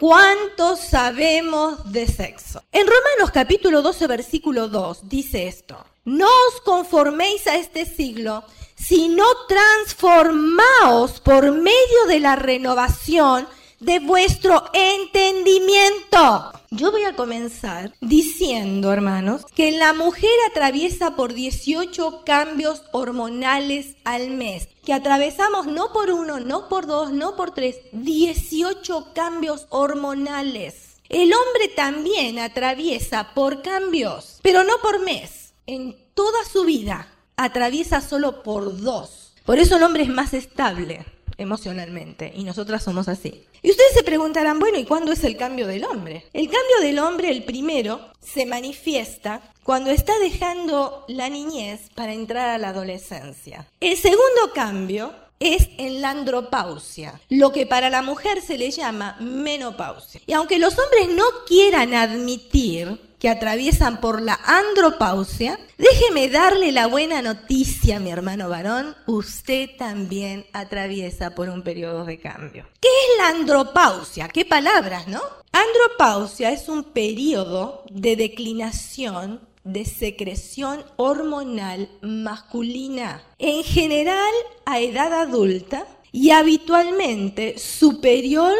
¿Cuánto sabemos de sexo? En Romanos capítulo 12, versículo 2 dice esto. No os conforméis a este siglo, sino transformaos por medio de la renovación de vuestro entendimiento. Yo voy a comenzar diciendo, hermanos, que la mujer atraviesa por 18 cambios hormonales al mes, que atravesamos no por uno, no por dos, no por tres, 18 cambios hormonales. El hombre también atraviesa por cambios, pero no por mes. En toda su vida atraviesa solo por dos. Por eso el hombre es más estable emocionalmente y nosotras somos así. Y ustedes se preguntarán, bueno, ¿y cuándo es el cambio del hombre? El cambio del hombre, el primero, se manifiesta cuando está dejando la niñez para entrar a la adolescencia. El segundo cambio es en la andropausia, lo que para la mujer se le llama menopausia. Y aunque los hombres no quieran admitir que atraviesan por la andropausia, déjeme darle la buena noticia, mi hermano varón, usted también atraviesa por un periodo de cambio. ¿Qué es la andropausia? ¿Qué palabras, no? Andropausia es un periodo de declinación de secreción hormonal masculina, en general a edad adulta y habitualmente superior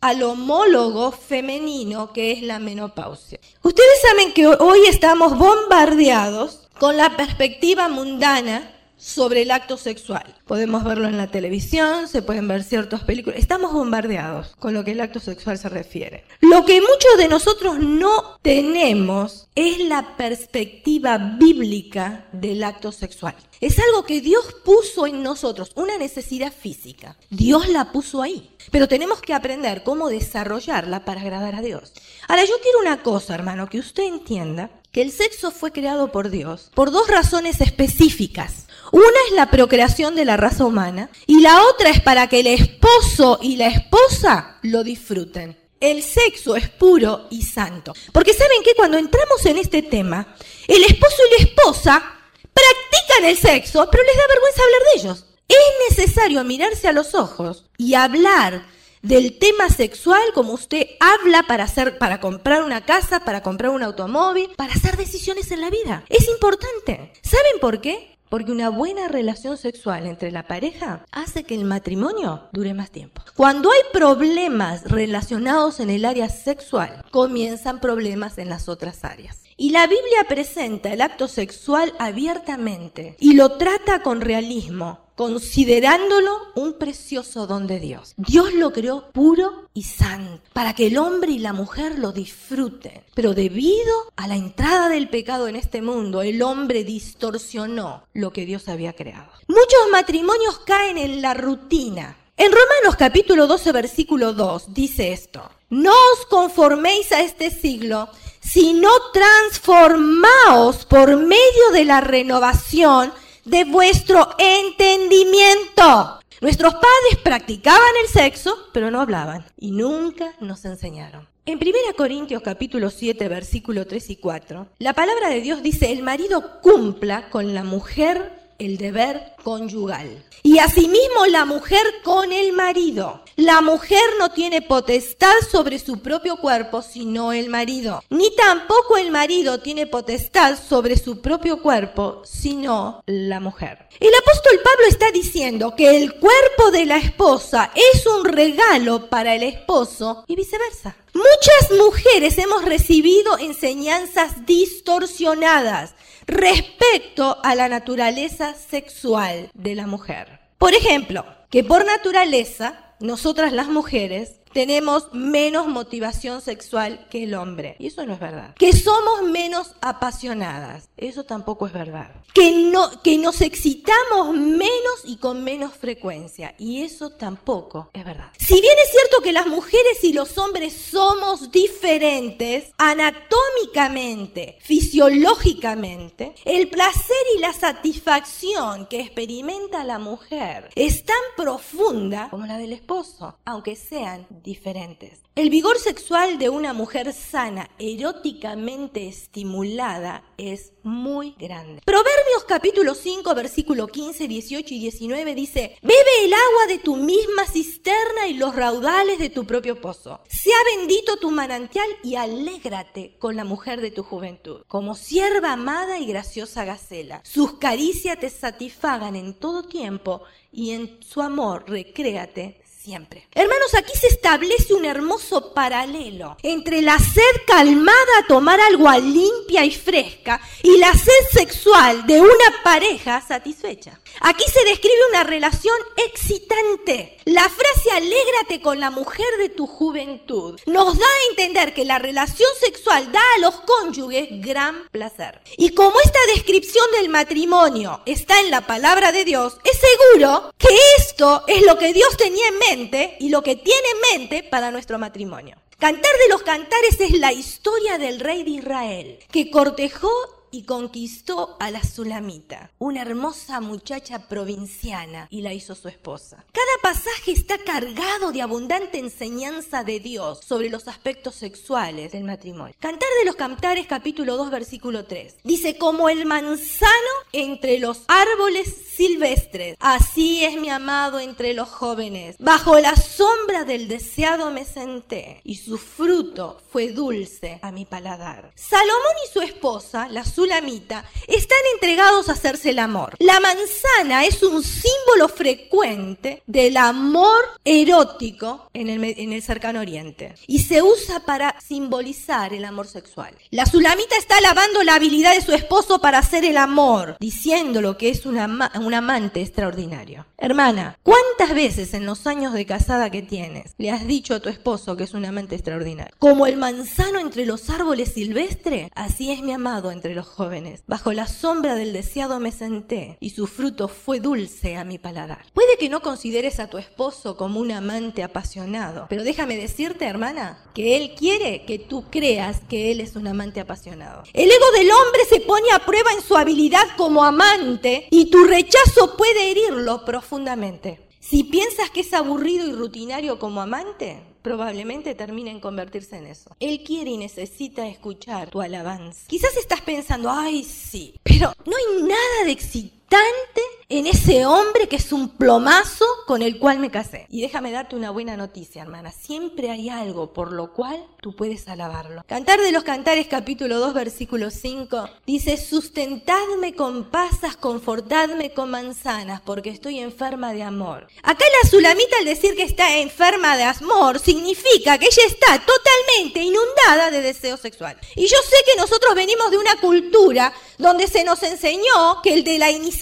al homólogo femenino que es la menopausia. Ustedes saben que hoy estamos bombardeados con la perspectiva mundana sobre el acto sexual. Podemos verlo en la televisión, se pueden ver ciertas películas. Estamos bombardeados con lo que el acto sexual se refiere. Lo que muchos de nosotros no tenemos es la perspectiva bíblica del acto sexual. Es algo que Dios puso en nosotros, una necesidad física. Dios la puso ahí. Pero tenemos que aprender cómo desarrollarla para agradar a Dios. Ahora, yo quiero una cosa, hermano, que usted entienda que el sexo fue creado por Dios por dos razones específicas. Una es la procreación de la raza humana y la otra es para que el esposo y la esposa lo disfruten. El sexo es puro y santo. Porque saben que cuando entramos en este tema, el esposo y la esposa practican el sexo, pero les da vergüenza hablar de ellos. Es necesario mirarse a los ojos y hablar del tema sexual como usted habla para hacer para comprar una casa, para comprar un automóvil, para hacer decisiones en la vida. Es importante. ¿Saben por qué? Porque una buena relación sexual entre la pareja hace que el matrimonio dure más tiempo. Cuando hay problemas relacionados en el área sexual, comienzan problemas en las otras áreas. Y la Biblia presenta el acto sexual abiertamente y lo trata con realismo, considerándolo un precioso don de Dios. Dios lo creó puro y santo, para que el hombre y la mujer lo disfruten. Pero debido a la entrada del pecado en este mundo, el hombre distorsionó lo que Dios había creado. Muchos matrimonios caen en la rutina. En Romanos capítulo 12, versículo 2 dice esto, no os conforméis a este siglo, sino transformaos por medio de la renovación de vuestro entendimiento. Nuestros padres practicaban el sexo, pero no hablaban y nunca nos enseñaron. En 1 Corintios capítulo 7, versículo 3 y 4, la palabra de Dios dice, el marido cumpla con la mujer el deber conyugal. Y asimismo la mujer con el marido. La mujer no tiene potestad sobre su propio cuerpo, sino el marido. Ni tampoco el marido tiene potestad sobre su propio cuerpo, sino la mujer. El apóstol Pablo está diciendo que el cuerpo de la esposa es un regalo para el esposo y viceversa. Muchas mujeres hemos recibido enseñanzas distorsionadas respecto a la naturaleza sexual de la mujer. Por ejemplo, que por naturaleza, nosotras las mujeres tenemos menos motivación sexual que el hombre. Y eso no es verdad. Que somos menos apasionadas. Eso tampoco es verdad. Que, no, que nos excitamos menos y con menos frecuencia. Y eso tampoco es verdad. Si bien es cierto que las mujeres y los hombres somos diferentes anatómicamente, fisiológicamente, el placer y la satisfacción que experimenta la mujer es tan profunda como la del esposo, aunque sean diferentes. El vigor sexual de una mujer sana, eróticamente estimulada, es muy grande. Proverbios capítulo 5, versículo 15, 18 y 19 dice, bebe el agua de tu misma cisterna y los raudales de tu propio pozo. Sea bendito tu manantial y alégrate con la mujer de tu juventud, como sierva amada y graciosa gacela. Sus caricias te satisfagan en todo tiempo y en su amor recréate siempre. Hermanos, aquí se establece un hermoso paralelo entre la sed calmada a tomar agua limpia y fresca y la sed sexual de una pareja satisfecha. Aquí se describe una relación excitante. La frase alégrate con la mujer de tu juventud nos da a entender que la relación sexual da a los cónyuges gran placer. Y como esta descripción del matrimonio está en la palabra de Dios, es seguro que esto es lo que Dios tenía en mente y lo que tiene en mente para nuestro matrimonio. Cantar de los cantares es la historia del rey de Israel, que cortejó y conquistó a la Sulamita, una hermosa muchacha provinciana, y la hizo su esposa. Cada pasaje está cargado de abundante enseñanza de Dios sobre los aspectos sexuales del matrimonio. Cantar de los Cantares capítulo 2 versículo 3. Dice, como el manzano entre los árboles silvestres, así es mi amado entre los jóvenes. Bajo la sombra del deseado me senté, y su fruto fue dulce a mi paladar. Salomón y su esposa, la Sulamita, están entregados a hacerse el amor. La manzana es un símbolo frecuente del amor erótico en el, en el cercano oriente y se usa para simbolizar el amor sexual. La Sulamita está alabando la habilidad de su esposo para hacer el amor, diciéndolo que es una, un amante extraordinario. Hermana, ¿cuántas veces en los años de casada que tienes le has dicho a tu esposo que es un amante extraordinario? Como el manzano entre los árboles silvestres, así es mi amado entre los jóvenes. Bajo la sombra del deseado me senté y su fruto fue dulce a mi paladar. Puede que no consideres a tu esposo como un amante apasionado, pero déjame decirte, hermana, que él quiere que tú creas que él es un amante apasionado. El ego del hombre se pone a prueba en su habilidad como amante y tu rechazo puede herirlo profundamente. Si piensas que es aburrido y rutinario como amante, probablemente termine en convertirse en eso. Él quiere y necesita escuchar tu alabanza. Quizás estás pensando, ay, sí, pero no hay nada de excitante en ese hombre que es un plomazo con el cual me casé. Y déjame darte una buena noticia, hermana. Siempre hay algo por lo cual tú puedes alabarlo. Cantar de los Cantares capítulo 2 versículo 5 dice, sustentadme con pasas, confortadme con manzanas, porque estoy enferma de amor. Acá la Sulamita al decir que está enferma de amor significa que ella está totalmente inundada de deseo sexual. Y yo sé que nosotros venimos de una cultura donde se nos enseñó que el de la iniciativa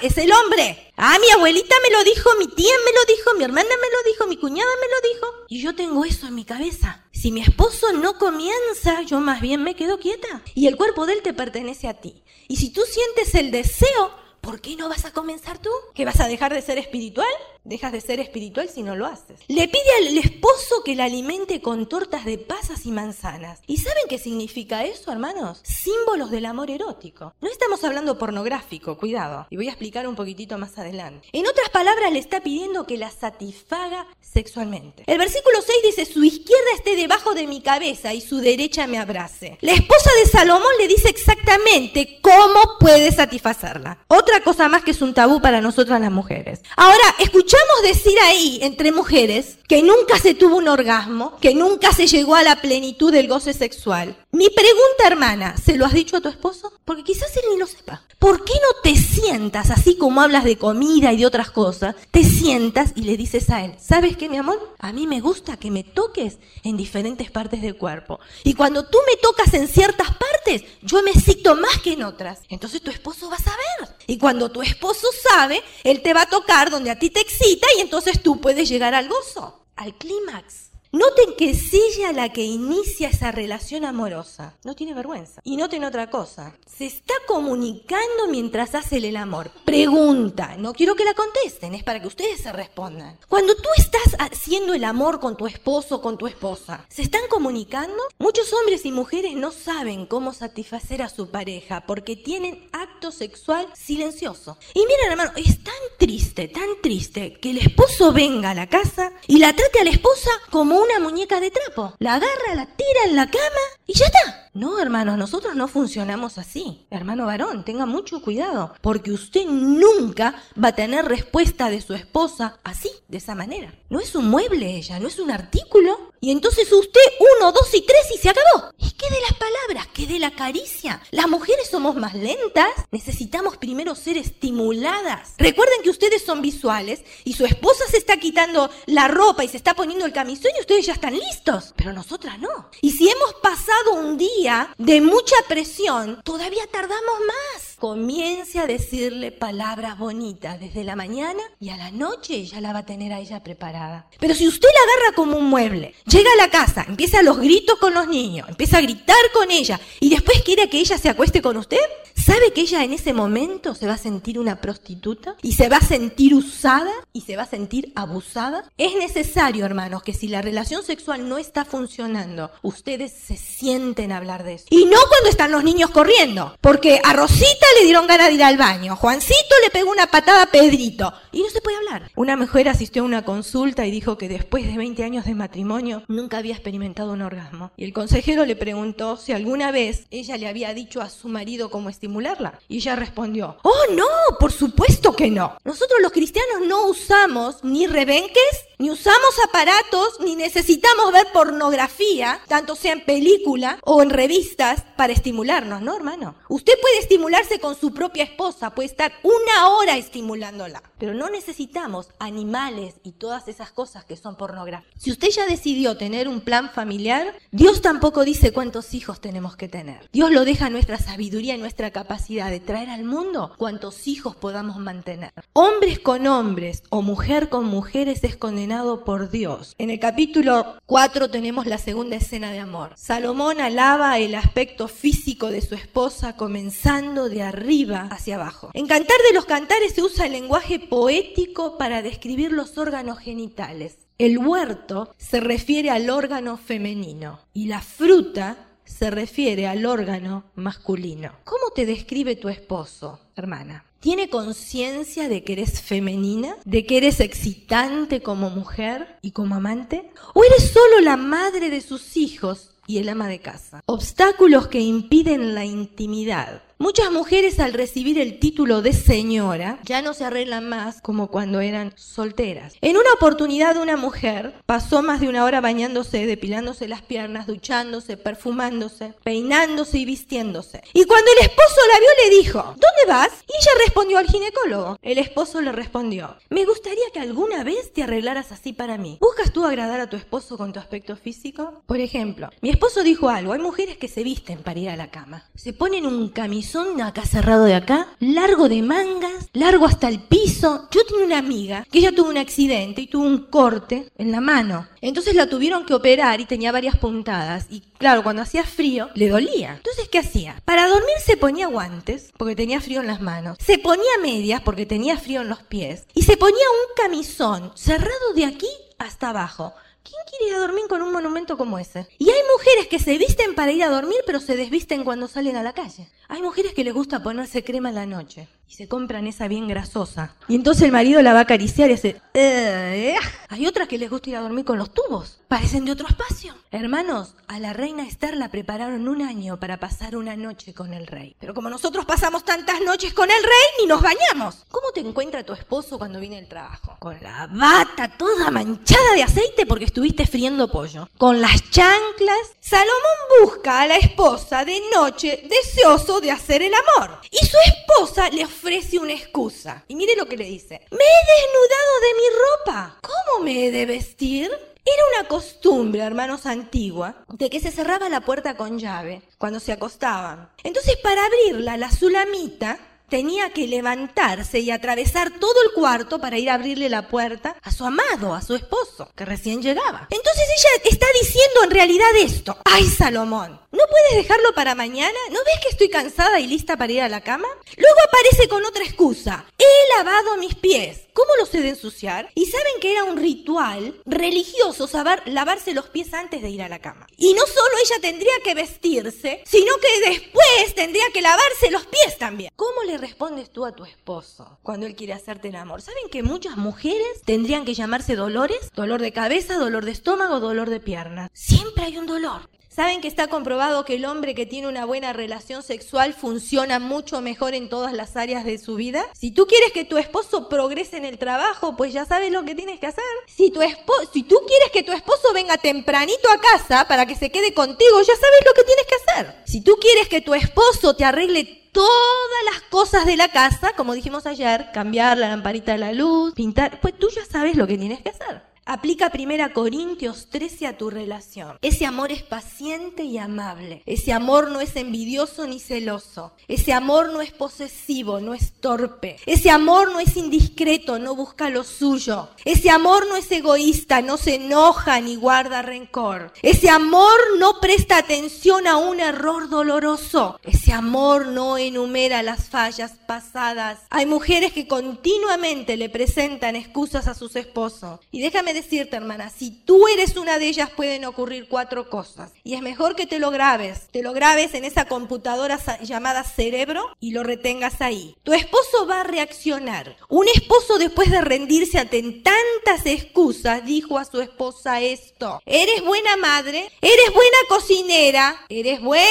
es el hombre. Ah, mi abuelita me lo dijo, mi tía me lo dijo, mi hermana me lo dijo, mi cuñada me lo dijo. Y yo tengo eso en mi cabeza. Si mi esposo no comienza, yo más bien me quedo quieta. Y el cuerpo de él te pertenece a ti. Y si tú sientes el deseo, ¿por qué no vas a comenzar tú? ¿Que vas a dejar de ser espiritual? Dejas de ser espiritual si no lo haces. Le pide al esposo que la alimente con tortas de pasas y manzanas. ¿Y saben qué significa eso, hermanos? Símbolos del amor erótico. No estamos hablando pornográfico, cuidado. Y voy a explicar un poquitito más adelante. En otras palabras, le está pidiendo que la satisfaga sexualmente. El versículo 6 dice, su izquierda esté debajo de mi cabeza y su derecha me abrace. La esposa de Salomón le dice exactamente cómo puede satisfacerla. Otra cosa más que es un tabú para nosotras las mujeres. Ahora, escucha escuchamos decir ahí, entre mujeres, que nunca se tuvo un orgasmo, que nunca se llegó a la plenitud del goce sexual. Mi pregunta, hermana, ¿se lo has dicho a tu esposo? Porque quizás él ni lo sepa. ¿Por qué no te sientas, así como hablas de comida y de otras cosas, te sientas y le dices a él, ¿sabes qué, mi amor? A mí me gusta que me toques en diferentes partes del cuerpo. Y cuando tú me tocas en ciertas partes, yo me excito más que en otras. Entonces tu esposo va a saber. Y cuando tu esposo sabe, él te va a tocar donde a ti te excita y entonces tú puedes llegar al gozo, al clímax. Noten que es ella la que inicia esa relación amorosa. No tiene vergüenza. Y noten otra cosa. Se está comunicando mientras hace el amor. Pregunta. No quiero que la contesten. Es para que ustedes se respondan. Cuando tú estás haciendo el amor con tu esposo o con tu esposa, ¿se están comunicando? Muchos hombres y mujeres no saben cómo satisfacer a su pareja porque tienen acto sexual silencioso. Y miren, hermano, es tan triste, tan triste que el esposo venga a la casa y la trate a la esposa como una muñeca de trapo. La agarra, la tira en la cama y ya está. No, hermanos, nosotros no funcionamos así. Hermano varón, tenga mucho cuidado, porque usted nunca va a tener respuesta de su esposa así, de esa manera. No es un mueble ella, no es un artículo. Y entonces usted uno, dos y tres y se acabó. ¿Y qué de las palabras? ¿Qué de la caricia? Las mujeres somos más lentas. Necesitamos primero ser estimuladas. Recuerden que ustedes son visuales y su esposa se está quitando la ropa y se está poniendo el camisón y ustedes ya están listos. Pero nosotras no. Y si hemos pasado un día de mucha presión, todavía tardamos más. Comience a decirle palabras bonitas desde la mañana y a la noche ya la va a tener a ella preparada. Pero si usted la agarra como un mueble, llega a la casa, empieza los gritos con los niños, empieza a gritar con ella y después quiere que ella se acueste con usted, ¿sabe que ella en ese momento se va a sentir una prostituta? Y se va a sentir usada y se va a sentir abusada. Es necesario, hermanos, que si la relación sexual no está funcionando, ustedes se sienten a hablar de eso. Y no cuando están los niños corriendo, porque a Rosita le dieron ganas de ir al baño, Juancito le pegó una patada a Pedrito y no se puede hablar. Una mujer asistió a una consulta y dijo que después de 20 años de matrimonio nunca había experimentado un orgasmo. Y el consejero le preguntó si alguna vez ella le había dicho a su marido cómo estimularla. Y ella respondió, oh no, por supuesto que no. Nosotros los cristianos no usamos ni rebenques, ni usamos aparatos, ni necesitamos ver pornografía, tanto sea en película o en revistas para estimularnos, ¿no, hermano? Usted puede estimularse con su propia esposa, puede estar una hora estimulándola, pero no necesitamos animales y todas esas cosas que son pornográficas. Si usted ya decidió tener un plan familiar, Dios tampoco dice cuántos hijos tenemos que tener. Dios lo deja a nuestra sabiduría y nuestra capacidad de traer al mundo cuántos hijos podamos mantener. Hombres con hombres o mujer con mujeres es condenado por Dios. En el capítulo 4 tenemos la segunda escena de amor. Salomón alaba el aspecto físico de su esposa comenzando de arriba hacia abajo. En Cantar de los Cantares se usa el lenguaje poético para describir los órganos genitales. El huerto se refiere al órgano femenino y la fruta se refiere al órgano masculino. ¿Cómo te describe tu esposo, hermana? ¿Tiene conciencia de que eres femenina? ¿De que eres excitante como mujer y como amante? ¿O eres solo la madre de sus hijos y el ama de casa. Obstáculos que impiden la intimidad. Muchas mujeres al recibir el título de señora ya no se arreglan más como cuando eran solteras. En una oportunidad una mujer pasó más de una hora bañándose, depilándose las piernas, duchándose, perfumándose, peinándose y vistiéndose. Y cuando el esposo la vio le dijo, ¿dónde vas? Y ella respondió al ginecólogo. El esposo le respondió, me gustaría que alguna vez te arreglaras así para mí. ¿Buscas tú agradar a tu esposo con tu aspecto físico? Por ejemplo, mi esposo dijo algo, hay mujeres que se visten para ir a la cama. Se ponen un camisón son acá cerrado de acá, largo de mangas, largo hasta el piso. Yo tenía una amiga que ella tuvo un accidente y tuvo un corte en la mano. Entonces la tuvieron que operar y tenía varias puntadas. Y claro, cuando hacía frío, le dolía. Entonces, ¿qué hacía? Para dormir se ponía guantes, porque tenía frío en las manos. Se ponía medias, porque tenía frío en los pies. Y se ponía un camisón cerrado de aquí hasta abajo. ¿Quién quiere ir a dormir con un monumento como ese? Y hay mujeres que se visten para ir a dormir, pero se desvisten cuando salen a la calle. Hay mujeres que les gusta ponerse crema en la noche y se compran esa bien grasosa. Y entonces el marido la va a acariciar y hace... Eh". Hay otras que les gusta ir a dormir con los tubos. Parecen de otro espacio. Hermanos, a la reina Esther la prepararon un año para pasar una noche con el rey. Pero como nosotros pasamos tantas noches con el rey, ni nos bañamos. ¿Cómo te encuentra tu esposo cuando viene del trabajo? Con la bata toda manchada de aceite porque estuviste friendo pollo. Con las chanclas. Salomón busca a la esposa de noche deseoso de hacer el amor. Y su esposa le ofrece una excusa. Y mire lo que le dice. Me he desnudado de mi ropa. ¿Cómo me he de vestir? Era una costumbre, hermanos, antigua, de que se cerraba la puerta con llave cuando se acostaban. Entonces, para abrirla, la sulamita tenía que levantarse y atravesar todo el cuarto para ir a abrirle la puerta a su amado, a su esposo, que recién llegaba. Entonces ella está diciendo en realidad esto. ¡Ay, Salomón! ¿No puedes dejarlo para mañana? ¿No ves que estoy cansada y lista para ir a la cama? Luego aparece con otra excusa. He lavado mis pies. ¿Cómo los he de ensuciar? Y saben que era un ritual religioso lavarse los pies antes de ir a la cama. Y no solo ella tendría que vestirse, sino que después tendría que lavarse los pies también. ¿Cómo le respondes tú a tu esposo cuando él quiere hacerte el amor? ¿Saben que muchas mujeres tendrían que llamarse dolores? Dolor de cabeza, dolor de estómago, dolor de piernas. Siempre hay un dolor. ¿Saben que está comprobado que el hombre que tiene una buena relación sexual funciona mucho mejor en todas las áreas de su vida? Si tú quieres que tu esposo progrese en el trabajo, pues ya sabes lo que tienes que hacer. Si, si tú quieres que tu esposo venga tempranito a casa para que se quede contigo, ya sabes lo que tienes que hacer. Si tú quieres que tu esposo te arregle todas las cosas de la casa, como dijimos ayer, cambiar la lamparita de la luz, pintar, pues tú ya sabes lo que tienes que hacer. Aplica 1 Corintios 13 a tu relación. Ese amor es paciente y amable. Ese amor no es envidioso ni celoso. Ese amor no es posesivo, no es torpe. Ese amor no es indiscreto, no busca lo suyo. Ese amor no es egoísta, no se enoja ni guarda rencor. Ese amor no presta atención a un error doloroso. Ese amor no enumera las fallas pasadas. Hay mujeres que continuamente le presentan excusas a sus esposos. Y déjame decirte, hermana, si tú eres una de ellas pueden ocurrir cuatro cosas. Y es mejor que te lo grabes. Te lo grabes en esa computadora llamada cerebro y lo retengas ahí. Tu esposo va a reaccionar. Un esposo después de rendirse ante tantas excusas dijo a su esposa esto. Eres buena madre, eres buena cocinera, eres buena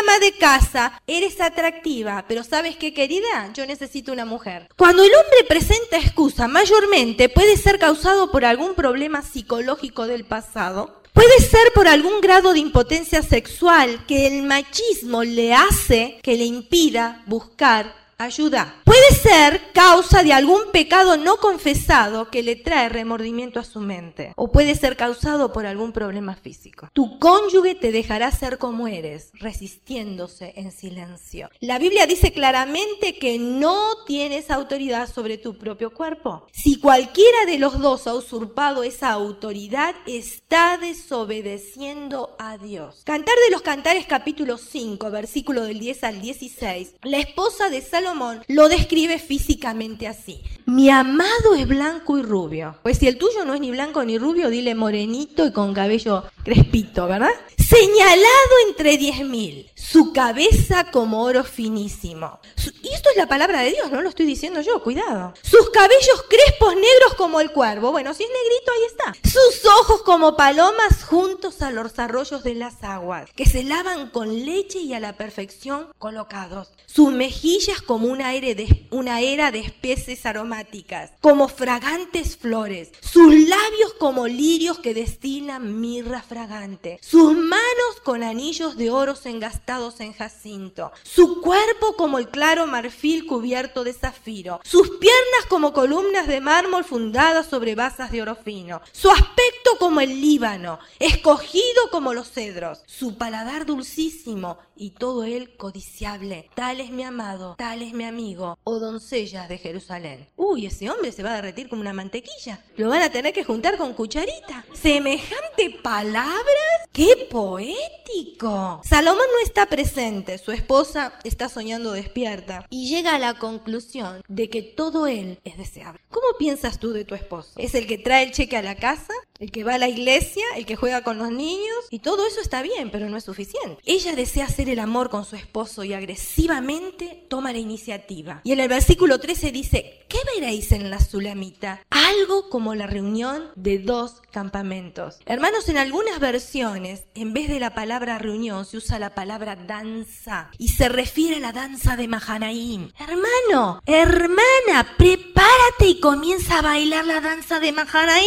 ama de casa, eres atractiva, pero ¿sabes qué querida? Yo necesito una mujer. Cuando el hombre presenta excusa, mayormente puede ser causado por algún problema psicológico del pasado. Puede ser por algún grado de impotencia sexual que el machismo le hace que le impida buscar ayuda. Puede ser causa de algún pecado no confesado que le trae remordimiento a su mente. O puede ser causado por algún problema físico. Tu cónyuge te dejará ser como eres, resistiéndose en silencio. La Biblia dice claramente que no tienes autoridad sobre tu propio cuerpo. Si cualquiera de los dos ha usurpado esa autoridad, está desobedeciendo a Dios. Cantar de los Cantares capítulo 5, versículo del 10 al 16. La esposa de Salomón lo describe físicamente así. Mi amado es blanco y rubio. Pues si el tuyo no es ni blanco ni rubio, dile morenito y con cabello crespito, ¿verdad? Señalado entre diez mil, su cabeza como oro finísimo. y esto es la palabra de Dios, no lo estoy diciendo yo, cuidado. Sus cabellos crespos negros como el cuervo. Bueno, si es negrito, ahí está. Sus ojos como palomas juntos a los arroyos de las aguas, que se lavan con leche y a la perfección colocados. Sus mejillas como una era de, una era de especies aromáticas, como fragantes flores. Sus labios como lirios que destilan mirra fragante. Sus manos con anillos de oros engastados en jacinto. Su cuerpo como el claro marfil cubierto de zafiro. Sus piernas como columnas de mármol fundadas sobre basas de oro fino. Su aspecto como el Líbano, escogido como los cedros. Su paladar dulcísimo y todo él codiciable. Tal es mi amado, tal es mi amigo, oh doncellas de Jerusalén. Uy, ese hombre se va a derretir como una mantequilla. Lo van a tener que juntar con cucharita. Semejante palabras. ¡Qué poético! Salomón no está presente, su esposa está soñando despierta y llega a la conclusión de que todo él es deseable. ¿Cómo piensas tú de tu esposo? ¿Es el que trae el cheque a la casa? ¿El que va a la iglesia? ¿El que juega con los niños? Y todo eso está bien, pero no es suficiente. Ella desea hacer el amor con su esposo y agresivamente toma la iniciativa. Y en el versículo 13 dice, ¿qué veréis en la Sulamita? Algo como la reunión de dos campamentos. Hermanos, en algunas versiones, en vez de la palabra reunión, se usa la palabra danza y se refiere a la danza de Mahanaim. Hermano, hermana, prepárate y comienza a bailar la danza de Mahanaim.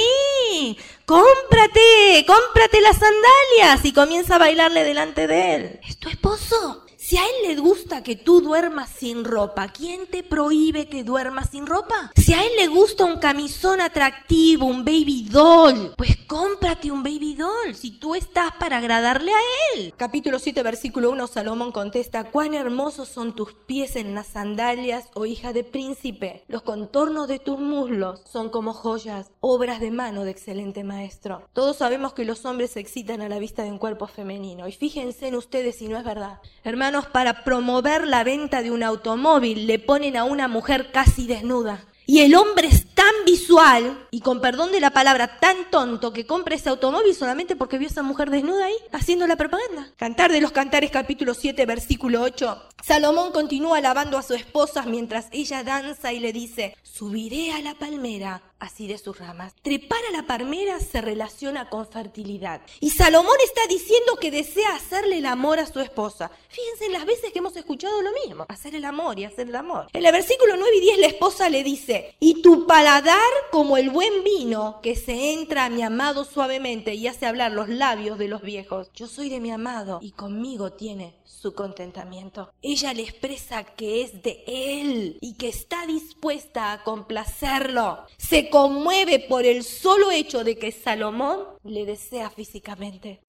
Cómprate, cómprate las sandalias y comienza a bailarle delante de él. ¿Es tu esposo? Si a él le gusta que tú duermas sin ropa, ¿quién te prohíbe que duermas sin ropa? Si a él le gusta un camisón atractivo, un baby doll, pues cómprate un baby doll si tú estás para agradarle a él. Capítulo 7, versículo 1, Salomón contesta, cuán hermosos son tus pies en las sandalias, oh hija de príncipe. Los contornos de tus muslos son como joyas, obras de mano de excelente maestro. Todos sabemos que los hombres se excitan a la vista de un cuerpo femenino. Y fíjense en ustedes si no es verdad. Hermanos, para promover la venta de un automóvil le ponen a una mujer casi desnuda. Y el hombre es tan visual y con perdón de la palabra tan tonto que compra ese automóvil solamente porque vio a esa mujer desnuda ahí haciendo la propaganda. Cantar de los Cantares capítulo 7 versículo 8. Salomón continúa alabando a su esposa mientras ella danza y le dice, subiré a la palmera así de sus ramas. Trepar a la palmera se relaciona con fertilidad. Y Salomón está diciendo que desea hacerle el amor a su esposa. Fíjense en las veces que hemos escuchado lo mismo, hacer el amor y hacer el amor. En el versículo 9 y 10 la esposa le dice, y tu paladar como el buen vino que se entra a mi amado suavemente y hace hablar los labios de los viejos. Yo soy de mi amado y conmigo tiene su contentamiento. Ella le expresa que es de él y que está dispuesta a complacerlo. Se conmueve por el solo hecho de que Salomón le desea físicamente.